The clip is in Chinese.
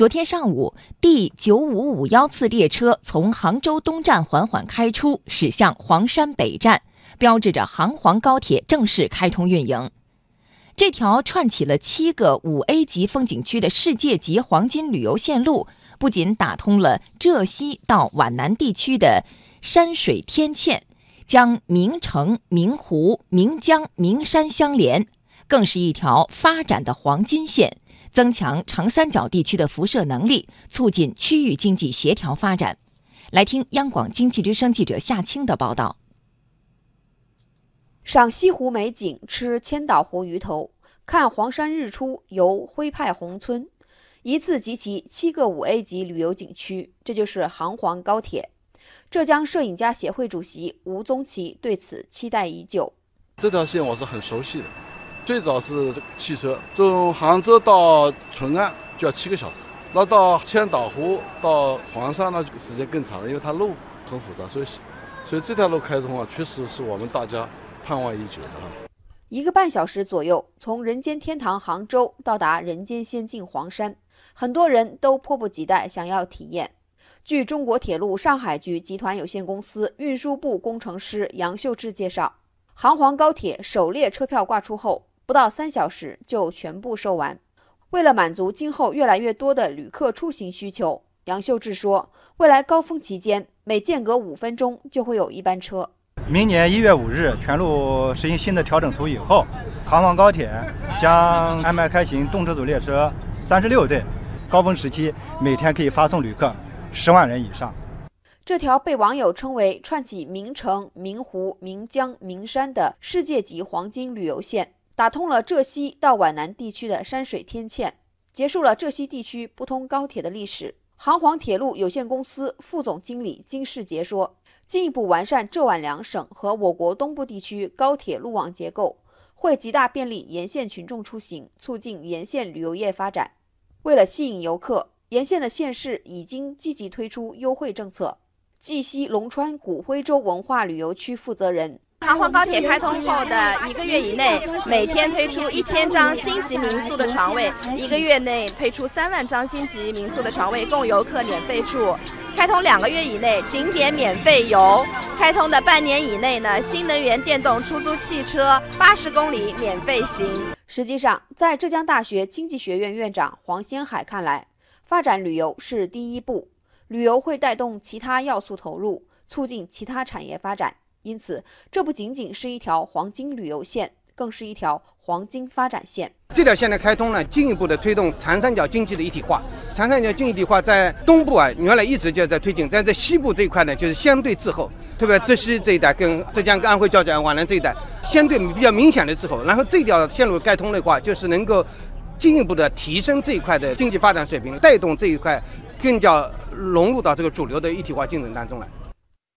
昨天上午，第九五五幺次列车从杭州东站缓缓开出，驶向黄山北站，标志着杭黄高铁正式开通运营。这条串起了七个五 A 级风景区的世界级黄金旅游线路，不仅打通了浙西到皖南地区的山水天堑，将名城、名湖、名江、名山相连，更是一条发展的黄金线。增强长三角地区的辐射能力，促进区域经济协调发展。来听央广经济之声记者夏青的报道。赏西湖美景，吃千岛湖鱼头，看黄山日出，游徽派红村，一次集齐七个五 A 级旅游景区，这就是杭黄高铁。浙江摄影家协会主席吴宗奇对此期待已久。这条线我是很熟悉的。最早是汽车，从杭州到淳安就要七个小时，那到千岛湖到黄山呢，时间更长了，因为它路很复杂，所以，所以这条路开通啊，确实是我们大家盼望已久的哈。一个半小时左右，从人间天堂杭州到达人间仙境黄山，很多人都迫不及待想要体验。据中国铁路上海局集团有限公司运输部工程师杨秀智介绍，杭黄高铁首列车票挂出后。不到三小时就全部售完。为了满足今后越来越多的旅客出行需求，杨秀智说，未来高峰期间每间隔五分钟就会有一班车。明年一月五日全路实行新的调整图以后，杭黄高铁将安排开行动车组列车三十六对，高峰时期每天可以发送旅客十万人以上。这条被网友称为串起名城、名湖、名江、名山的世界级黄金旅游线。打通了浙西到皖南地区的山水天堑，结束了浙西地区不通高铁的历史。杭黄铁路有限公司副总经理金世杰说：“进一步完善浙皖两省和我国东部地区高铁路网结构，会极大便利沿线群众出行，促进沿线旅游业发展。为了吸引游客，沿线的县市已经积极推出优惠政策。”绩溪龙川古徽州文化旅游区负责人。杭黄高铁开通后的一个月以内，每天推出一千张星级民宿的床位，一个月内推出三万张星级民宿的床位供游客免费住。开通两个月以内，景点免费游；开通的半年以内呢，新能源电动出租汽车八十公里免费行。实际上，在浙江大学经济学院院长黄先海看来，发展旅游是第一步，旅游会带动其他要素投入，促进其他产业发展。因此，这不仅仅是一条黄金旅游线，更是一条黄金发展线。这条线的开通呢，进一步的推动长三角经济的一体化。长三角经济一体化在东部啊，原来一直就在推进，但在西部这一块呢，就是相对滞后。特别浙西这一带，跟浙江、跟安徽、交界、皖南这一带，相对比较明显的滞后。然后这条线路开通的话，就是能够进一步的提升这一块的经济发展水平，带动这一块更加融入到这个主流的一体化竞争当中来。